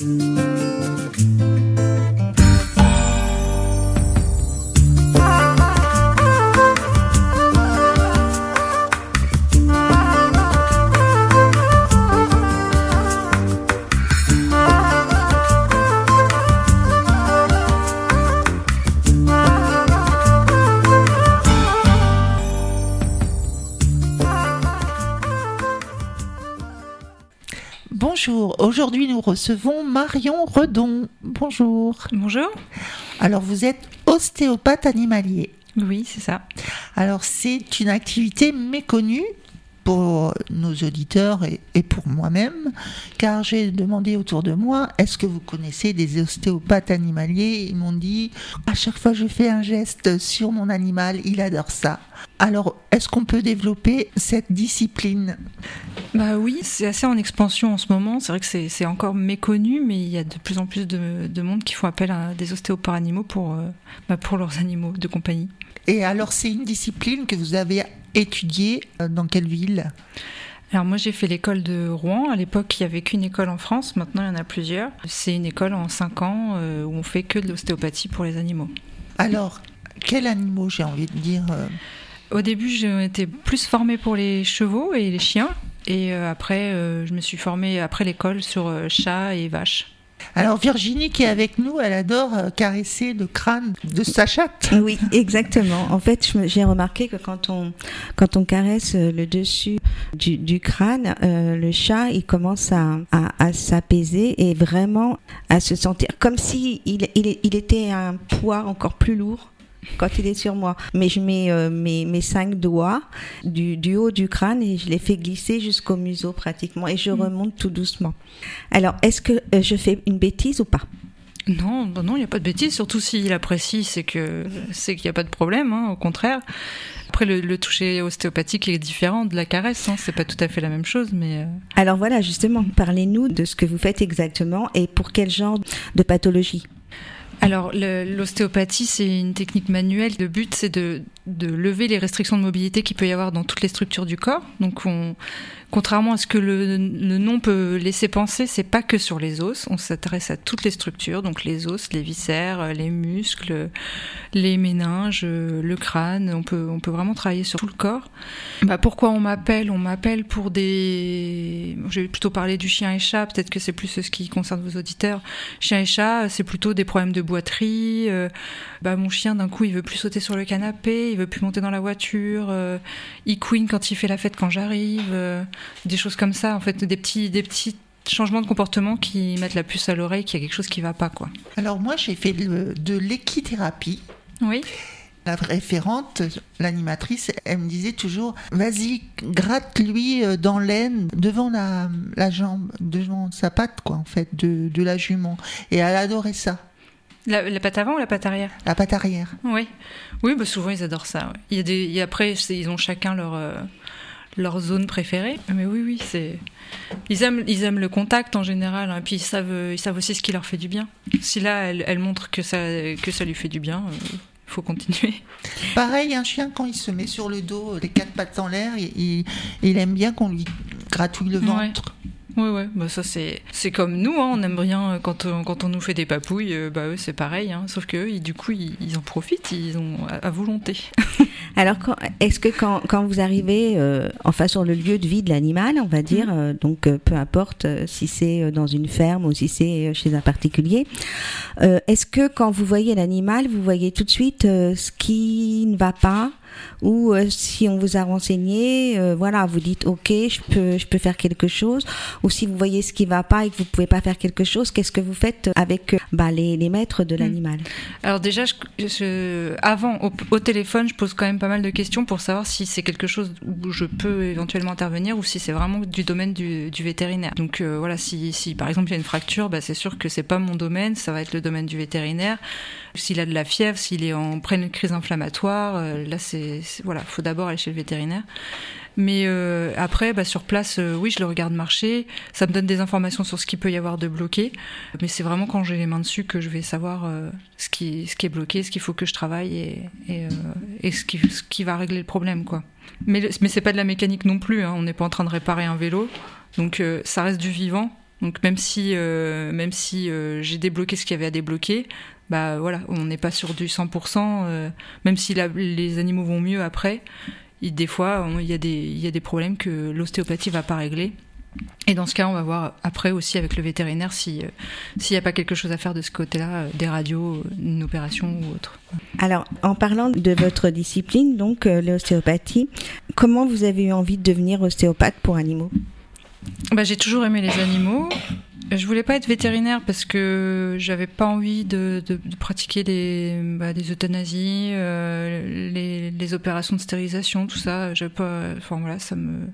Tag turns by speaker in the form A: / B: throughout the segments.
A: Música Bonjour, aujourd'hui nous recevons Marion Redon. Bonjour.
B: Bonjour.
A: Alors vous êtes ostéopathe animalier.
B: Oui, c'est ça.
A: Alors c'est une activité méconnue pour nos auditeurs et, pour moi-même, car j'ai demandé autour de moi, est-ce que vous connaissez des ostéopathes animaliers? Ils m'ont dit, à chaque fois que je fais un geste sur mon animal, il adore ça. Alors, est-ce qu'on peut développer cette discipline?
B: Bah oui, c'est assez en expansion en ce moment. C'est vrai que c'est encore méconnu, mais il y a de plus en plus de, monde qui font appel à des ostéopathes animaux pour, euh, bah, pour leurs animaux de compagnie.
A: Et alors, c'est une discipline que vous avez étudié euh, dans quelle ville?
B: Alors moi j'ai fait l'école de Rouen. À l'époque il n'y avait qu'une école en France, maintenant il y en a plusieurs. C'est une école en 5 ans euh, où on fait que de l'ostéopathie pour les animaux.
A: Alors, quels animaux j'ai envie de dire euh?
B: Au début j'ai été plus formée pour les chevaux et les chiens. Et après je me suis formée après l'école sur chats et vaches.
A: Alors Virginie qui est avec nous, elle adore euh, caresser le crâne de sa chatte.
C: Oui, exactement. En fait, j'ai remarqué que quand on quand on caresse euh, le dessus du, crâne, euh, le chat il commence à, à, s'apaiser et vraiment à se sentir comme si il, il, il était un poids encore plus lourd quand il est sur moi. Mais je mets euh, mes, mes, cinq doigts du, du, haut du crâne et je les fais glisser jusqu'au museau pratiquement et je mm. remonte tout doucement. Alors, est-ce que euh, je fais une bêtise ou pas?
B: Non, non, il n'y a pas de bêtise. Surtout s'il apprécie, c'est que c'est qu'il n'y a pas de problème. Hein, au contraire. Après, le, toucher ostéopathique est différent de la caresse. Hein, c'est pas tout à fait la même chose, mais. Euh.
C: Alors voilà, justement, parlez-nous de ce que vous faites exactement et pour quel genre de pathologie?
B: Alors, l'ostéopathie, c'est une technique manuelle. Le but, c'est de, lever les restrictions de mobilité qu'il peut y avoir dans toutes les structures du corps. Donc, on, Contrairement à ce que le, nom peut laisser penser, c'est pas que sur les os. On s'adresse à toutes les structures, donc les os, les viscères, les muscles, les méninges, le crâne. On peut, on peut vraiment travailler sur tout le corps. Bah, pourquoi on m'appelle? On m'appelle pour des. Je vais plutôt parler du chien et chat. Peut-être que c'est plus ce qui concerne vos auditeurs. Chien et chat, c'est plutôt des problèmes de boiterie. Euh, bah, mon chien, d'un coup, il veut plus sauter sur le canapé, il veut plus monter dans la voiture. Euh, il couine quand il fait la fête quand j'arrive. Euh, des choses comme ça, en fait, des petits, des petits changements de comportement qui mettent la puce à l'oreille qu'il y a quelque chose qui va pas, quoi.
A: Alors moi, j'ai fait de l'équithérapie.
B: Oui.
A: La référente, l'animatrice, elle me disait toujours Vas-y, gratte-lui dans l'aine devant la, la, jambe, devant sa patte, quoi, en fait, de, de la jument. Et elle adorait ça.
B: La, patte avant ou la patte arrière?
A: La patte arrière.
B: Oui, oui bah souvent ils adorent ça. Il y a des, après, ils ont chacun leur, euh, leur zone préférée. Mais oui, oui, c'est. Ils aiment, ils aiment le contact en général, et hein. puis ils savent, ils savent aussi ce qui leur fait du bien. Si là, elle, elle montre que ça, que ça lui fait du bien, il euh, faut continuer.
A: Pareil, un chien, quand il se met sur le dos, les quatre pattes en l'air, il, il, aime bien qu'on lui gratouille le ventre.
B: Ouais, bah ça c'est c'est comme nous, hein, on aime bien euh, quand on, quand on nous fait des papouilles, euh, bah eux c'est pareil, hein, sauf que du coup ils, en profitent, ils ont à, volonté.
C: Alors est-ce que quand, quand, vous arrivez euh, enfin sur le lieu de vie de l'animal, on va dire, mm. donc peu importe si c'est dans une ferme ou si c'est chez un particulier, est-ce que quand vous voyez l'animal, vous voyez tout de suite ce qui ne va pas ou euh, si on vous a renseigné, euh, voilà, vous dites ok, je peux, je peux faire quelque chose, ou si vous voyez ce qui va pas et que vous pouvez pas faire quelque chose, qu'est-ce que vous faites avec euh, bah, les, les, maîtres de hmm. l'animal
B: Alors déjà, je, avant au, téléphone, je pose quand même pas mal de questions pour savoir si c'est quelque chose où je peux éventuellement intervenir ou si c'est vraiment du domaine du, du vétérinaire. Donc voilà, si, si, par exemple il y a une fracture, bah, c'est sûr que c'est pas mon domaine, ça va être le domaine du vétérinaire. S'il a de la fièvre, s'il est en pleine crise inflammatoire, là c'est voilà, faut d'abord aller chez le vétérinaire. Mais euh, après, bah, sur place, euh, oui, je le regarde marcher. Ça me donne des informations sur ce qu'il peut y avoir de bloqué. Mais c'est vraiment quand j'ai les mains dessus que je vais savoir euh, ce, qui, ce qui est bloqué, ce qu'il faut que je travaille et, et, ce, qui, ce, qui, va régler le problème. Quoi. Mais, mais c'est pas de la mécanique non plus. Hein. On n'est pas en train de réparer un vélo. Donc ça reste du vivant. Donc même si, même si j'ai débloqué ce qu'il y avait à débloquer, bah voilà, on n'est pas sur du 100%. euh, même si les animaux vont mieux après, des fois il y, a des- problèmes que l'ostéopathie va pas régler. Et dans ce cas, on va voir après aussi avec le vétérinaire euh, s'il n'y a pas quelque chose à faire de ce côté-là, euh, des radios, une opération ou autre.
C: Alors, en parlant de votre discipline, donc l'ostéopathie, comment vous avez eu envie de devenir ostéopathe pour animaux?
B: Bah, j'ai toujours aimé les animaux. Je voulais pas être vétérinaire parce que j'avais pas envie de, pratiquer les, bah, des euthanasies, euh, les, opérations de stérilisation, tout ça. Pas, enfin voilà, ça me,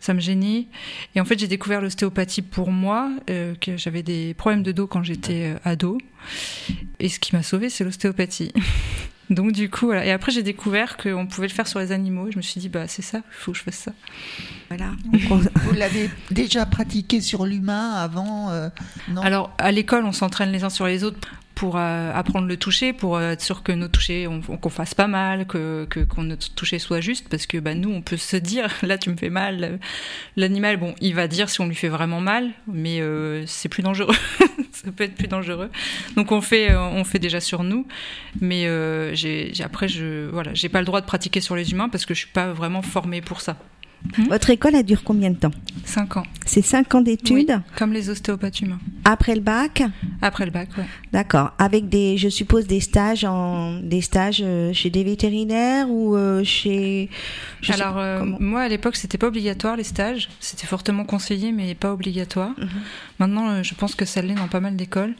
B: ça me gênait. Et en fait, j'ai découvert l'ostéopathie pour moi, euh, que j'avais des problèmes de dos quand j'étais euh, ado. Et ce qui m'a sauvé, c'est l'ostéopathie. Donc du coup, voilà. Et après, j'ai découvert qu'on pouvait le faire sur les animaux. Et je me suis dit, bah c'est ça, il faut que je fasse ça.
C: Voilà.
A: Vous l'avez déjà pratiqué sur l'humain avant euh, Non?
B: Alors, à l'école, on s'entraîne les uns sur les autres pour euh, apprendre le toucher, pour euh, être sûr que nos touchés, on, qu'on fasse pas mal, que, que qu'on notre toucher soit juste, parce que bah, nous, on peut se dire, là, tu me fais mal. L'animal, bon, il va dire si on lui fait vraiment mal, mais euh, c'est plus dangereux. Ça peut être plus dangereux. Donc, on fait, euh, on fait déjà sur nous, mais euh, j'ai, après, je, voilà, pas le droit de pratiquer sur les humains parce que je suis pas vraiment formée pour ça.
C: Votre école, elle dure combien de temps
B: 5 ans,
C: C'est 5 ans d'études
B: comme les ostéopathes humains.
C: après le bac
B: Après le bac, ouais.
C: D'accord. Avec des, je suppose, des stages en, des stages euh, chez des vétérinaires ou euh, chez. je
B: Alors euh, moi à l'époque c'était pas obligatoire les stages, c'était fortement conseillé mais pas obligatoire.
C: Mhm.
B: Maintenant je pense que ça l'est dans pas mal d'écoles.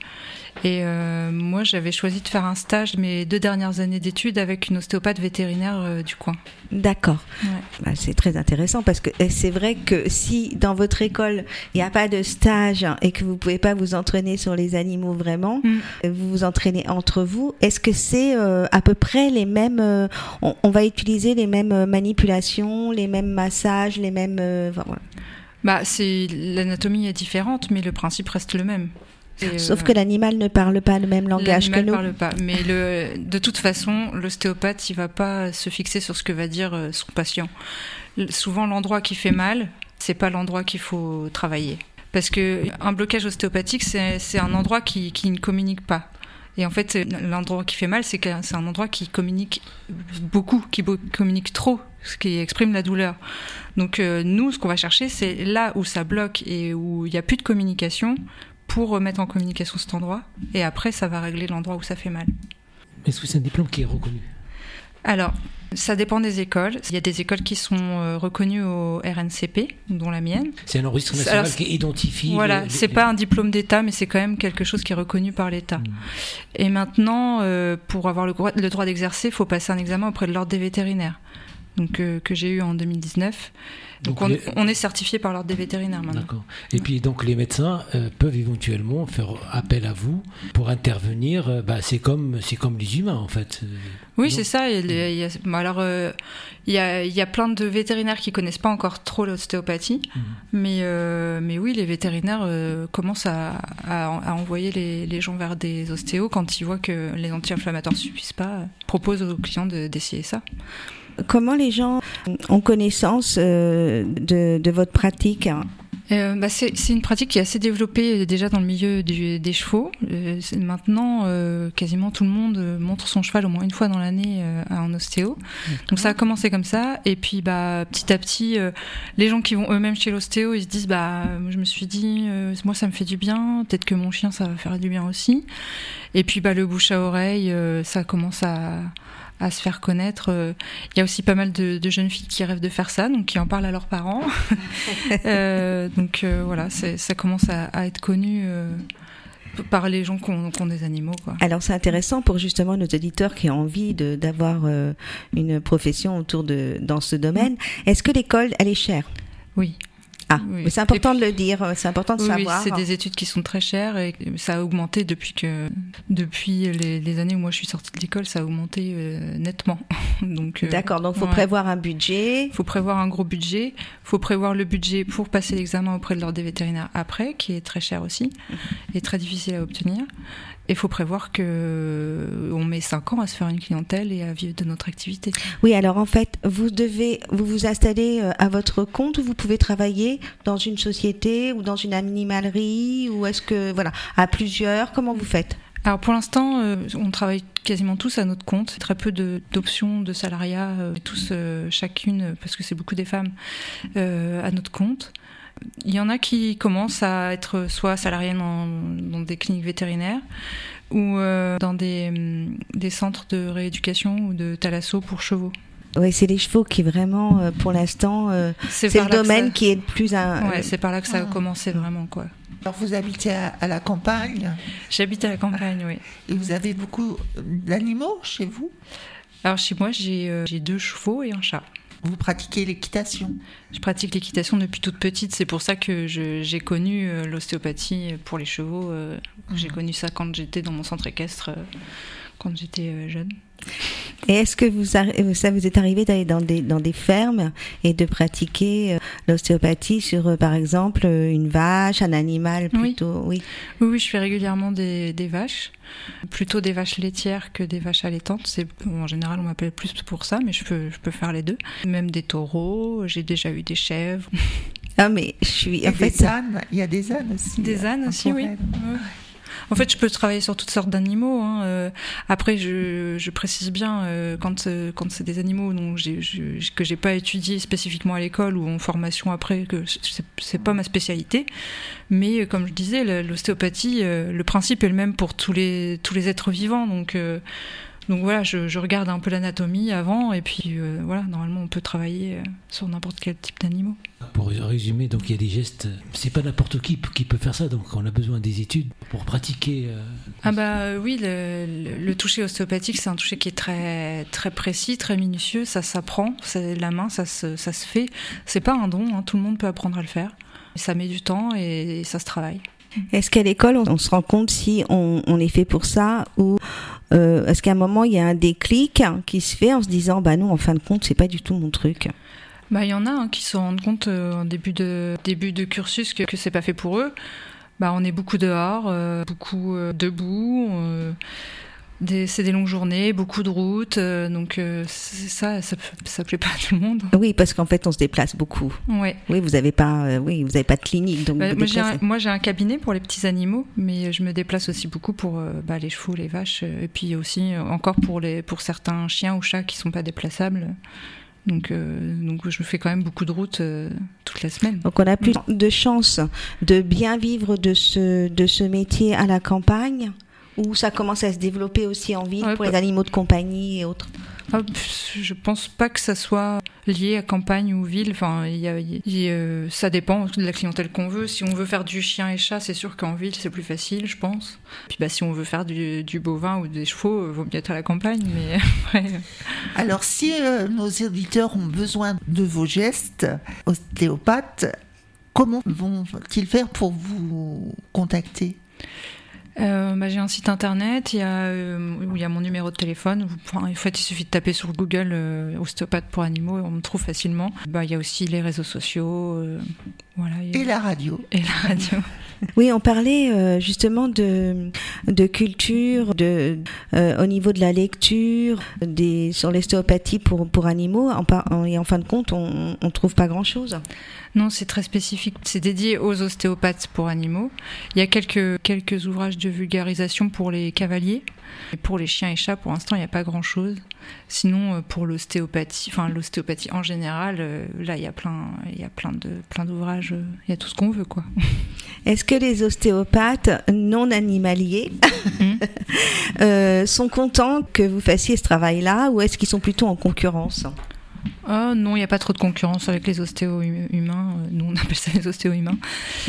B: Et euh, moi j'avais choisi de faire un stage mes deux dernières années d'études avec une ostéopathe vétérinaire euh, du coin.
C: D'accord.
B: Ouais.
C: Bah, c'est très intéressant parce que c'est vrai que si dans votre école il n'y a pas de stage et que vous pouvez pas vous entraîner sur les animaux vraiment,
B: Mm.
C: vous vous entraînez entre vous. Est-ce que c'est euh, à peu près les mêmes on, on va utiliser les mêmes manipulations, les mêmes massages, les mêmes. voilà.
B: Bah c'est l'anatomie est différente mais le principe reste le même. Et, euh,
C: Sauf que l'animal ne parle pas le même langage que
B: L'animal
C: nous.
B: parle pas. Mais le, de toute façon, l'ostéopathe, il va pas se fixer sur ce que va dire euh, son patient. Souvent, l'endroit qui fait mal, c'est pas l'endroit qu'il faut travailler. Parce que un blocage ostéopathique, c'est un endroit qui, qui ne communique pas. Et en fait, l'endroit qui fait mal, c'est que c'est un endroit qui communique beaucoup, qui communique trop, ce qui exprime la douleur. Donc euh, nous, ce qu'on va chercher, c'est là où ça bloque et où il n'y a plus de communication pour remettre en communication cet endroit. Et après, ça va régler l'endroit où ça fait mal.
D: Est-ce que c'est un diplôme qui est reconnu?
B: Alors, ça dépend des écoles. Il y a des écoles qui sont euh, reconnues au RNCP, dont la mienne.
D: C'est un registre
B: C'est-
D: national
B: alors,
D: qui identifie.
B: Voilà,
D: les-
B: c'est pas un diplôme d'État, mais c'est quand même quelque chose qui est reconnu par l'État.
D: Mm.
B: Et maintenant, euh, pour avoir le droit, le droit d'exercer, il faut passer un examen auprès de l'ordre des vétérinaires, donc euh, que j'ai eu en 2019. Donc,
D: Donc,
B: on,
D: les-
B: on est certifié par l'ordre des vétérinaires maintenant.
D: D'accord. Et puis donc les médecins euh, peuvent éventuellement faire appel à vous pour intervenir. euh, bah, c'est comme c'est comme les humains en fait. Euh,
B: Oui, c'est ça. Il y a- bah alors, euh, il y, a, il y a plein de vétérinaires qui connaissent pas encore trop l'ostéopathie,
D: Mhm.
B: mais, mais oui, les vétérinaires commencent à, à, à envoyer les, les gens vers des ostéos quand ils voient que les anti-inflammatoires suffisent pas. proposent aux clients de- d'essayer ça.
C: Comment les gens ont connaissance euh, de, de votre pratique?
B: Euh, bah, c'est une pratique qui est assez développée euh, déjà dans le milieu du- des chevaux. Euh, maintenant, euh, quasiment tout le monde montre son cheval au moins une fois dans l'année euh, à un ostéo. Donc ça a commencé comme ça. Et puis bah, petit à petit, euh, les gens qui vont eux-mêmes chez l'ostéo, ils se disent bah, je me suis dit, euh, moi ça me fait du bien, peut-être que mon chien ça va faire du bien aussi. Et puis bah, le bouche à oreille, euh, ça commence à à se faire connaître. Euh, Il y a aussi pas mal de, de jeunes filles qui rêvent de faire ça, donc qui en parlent à leurs parents. Euh, donc euh, voilà, ça commence à, à être connu par les gens qui ont, qui ont des animaux. Quoi.
C: Alors c'est intéressant pour justement nos auditeurs qui ont envie d'avoir euh, une profession autour de dans ce domaine. Est-ce que l'école elle est chère?
B: Oui.
C: Ah,
B: Oui.
C: c'est important de le dire, c'est important de
B: Oui, oui,
C: savoir.
B: c'est des études qui sont très chères et ça a augmenté depuis que depuis les, les années où moi je suis sortie de l'école, ça a augmenté euh, nettement. donc euh,
C: D'accord, donc faut
B: ouais.
C: prévoir un budget.
B: faut prévoir un gros budget, faut prévoir le budget pour passer l'examen auprès de l'ordre des vétérinaires après, qui est très cher aussi et très difficile à obtenir. Et faut prévoir que euh, on met 5 ans à se faire une clientèle et à vivre de notre activité.
C: Oui, alors en fait, vous devez vous vous installer euh, à votre compte ou vous pouvez travailler dans une société ou dans une animalerie ou est-ce que voilà à plusieurs? Comment vous faites?
B: Alors pour l'instant, euh, on travaille quasiment tous à notre compte. Très peu d'options de, salariat, euh, tous euh, chacune, parce que c'est beaucoup des femmes, à notre compte. Il y en a qui commencent à être soit salariés dans, des cliniques vétérinaires ou dans des, hum, des, centres de rééducation ou de thalasso pour chevaux.
C: Oui, c'est les chevaux qui vraiment, pour l'instant, c'est le domaine qui est le plus. Un...
B: Ouais, c'est par là que ça a ah. commencé vraiment, quoi.
A: Alors vous habitez à, la campagne?
B: J'habite à la campagne, oui.
A: Et vous avez beaucoup d'animaux chez vous?
B: Alors chez moi, euh, j'ai deux chevaux et un chat.
A: Vous pratiquez l'équitation
B: Je pratique l'équitation depuis toute petite. C'est pour ça que j'ai connu euh, l'ostéopathie pour les chevaux. Euh, j'ai mhm. connu ça quand j'étais dans mon centre équestre, quand j'étais jeune.
C: Et est-ce que vous, ça vous est arrivé d'aller dans des, dans des fermes et de pratiquer euh, l'ostéopathie sur, euh, par exemple, euh, une vache, un animal plutôt?
B: Oui. oui. oui. je fais régulièrement des, des, vaches, plutôt des vaches laitières que des vaches allaitantes. C'est, en général, on m'appelle plus pour ça, mais je peux, je peux faire les deux. Même des taureaux, j'ai déjà eu des chèvres.
C: Ah, mais je suis.
A: En fait, des ânes, il y a des ânes aussi.
B: Des ânes aussi, oui. En fait, je peux travailler sur toutes sortes d'animaux. Hein. Euh, après, je, je, précise bien euh, quand euh, quand c'est des animaux dont j'ai, je, que j'ai pas étudié spécifiquement à l'école ou en formation après, que c'est, c'est pas ma spécialité. Mais comme je disais, l'ostéopathie, le principe est le même pour tous les tous les êtres vivants. Donc donc voilà, je, regarde un peu l'anatomie avant, et puis euh, voilà, normalement on peut travailler euh, sur n'importe quel type d'animaux.
D: Pour résumer, donc il y a des gestes, c'est pas n'importe qui qui peut faire ça, donc on a besoin des études pour pratiquer. Euh,
B: ah bah oui, le, toucher ostéopathique, c'est un toucher qui est très très précis, très minutieux, ça s'apprend, c'est la main, ça se, ça se fait. C'est pas un don, hein, tout le monde peut apprendre à le faire. Ça met du temps et, ça se travaille.
C: Est-ce qu'à l'école, on, se rend compte si on, on est fait pour ça ou euh, Est-ce qu'à un moment, il y a un déclic qui se fait en se disant, bah non, en fin de compte, c'est pas du tout mon truc
B: bah, il y en a hein, qui se rendent compte euh, en début de, début de cursus que, que c'est pas fait pour eux. Bah, on est beaucoup dehors, euh, beaucoup debout c'est des longues journées, beaucoup de routes, euh, donc euh, ça, ça, ça plaît pas à tout le monde.
C: Oui, parce qu'en fait, on se déplace beaucoup.
B: Ouais.
C: Oui, vous n'avez pas, euh, oui, vous avez pas de clinique, donc.
B: Bah, moi, j'ai un, cabinet pour les petits animaux, mais je me déplace aussi beaucoup pour bah, les chevaux, les vaches, et puis aussi encore pour les, pour certains chiens ou chats qui sont pas déplaçables. Donc, donc je fais quand même beaucoup de routes toute la semaine.
C: Donc on a plus de chances de bien vivre de ce, de ce métier à la campagne ou ça commence à se développer aussi en ville pour les animaux de compagnie et autres?
B: Ah, Je pense pas que ça soit lié à campagne ou ville. Enfin, y a, euh, ça dépend de la clientèle qu'on veut. Si on veut faire du chien et chat, c'est sûr qu'en ville c'est plus facile, je pense. Puis bah, si on veut faire du, bovin ou des chevaux, il vaut mieux être à la campagne. Mais
A: Alors, si euh, nos éditeurs ont besoin de vos gestes ostéopathes, comment vont-ils faire pour vous contacter?
B: Euh, bah, J'ai un site internet, il y, a, euh, où il y a mon numéro de téléphone. en fait, il suffit de taper sur Google euh, ostéopathe pour animaux et on me trouve facilement. Bah, il y a aussi les réseaux sociaux. Euh, voilà,
A: Et la radio.
B: Et la radio.
C: Oui, on parlait euh, justement de, de culture, de, euh, au niveau de la lecture, des, sur l'ostéopathie pour, pour animaux, en, et en fin de compte, on ne trouve pas grand-chose.
B: Non, c'est très spécifique. C'est dédié aux ostéopathes pour animaux. Il y a quelques, quelques ouvrages de vulgarisation pour les cavaliers. Et pour les chiens et chats, pour l'instant, il n'y a pas grand-chose. Sinon, euh, pour l'ostéopathie, enfin l'ostéopathie en général, euh, là, il y a plein, il y a plein de, plein d'ouvrages. Euh, il y a tout ce qu'on veut, quoi.
C: Est-ce que les ostéopathes non animaliers mmh. sont contents que vous fassiez ce travail-là, ou est-ce qu'ils sont plutôt en concurrence?
B: Oh non, il n'y a pas trop de concurrence avec les ostéo-humains. Euh, nous, on appelle ça les ostéo-humains.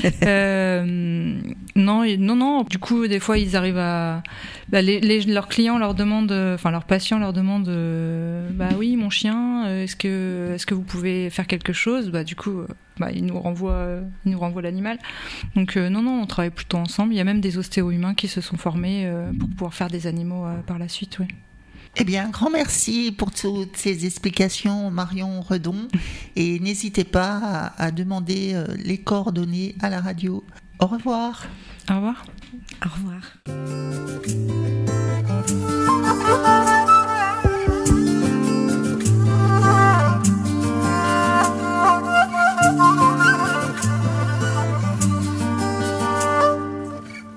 B: euh, non, non, non. Du coup, des fois, ils arrivent à. Bah, les, leurs clients leur demandent, enfin, leurs patients leur demandent euh, Bah oui, mon chien, euh, est-ce que, est que vous pouvez faire quelque chose? Bah, du coup, bah, ils nous renvoient, ils nous renvoient l'animal. Donc, non, non, on travaille plutôt ensemble. Il y a même des ostéo-humains qui se sont formés pour pouvoir faire des animaux par la suite, oui.
A: Eh bien, grand merci pour toutes ces explications, Marion Redon. Et n'hésitez pas à, demander euh, les coordonnées à la radio. Au revoir.
B: Au revoir.
C: Au revoir.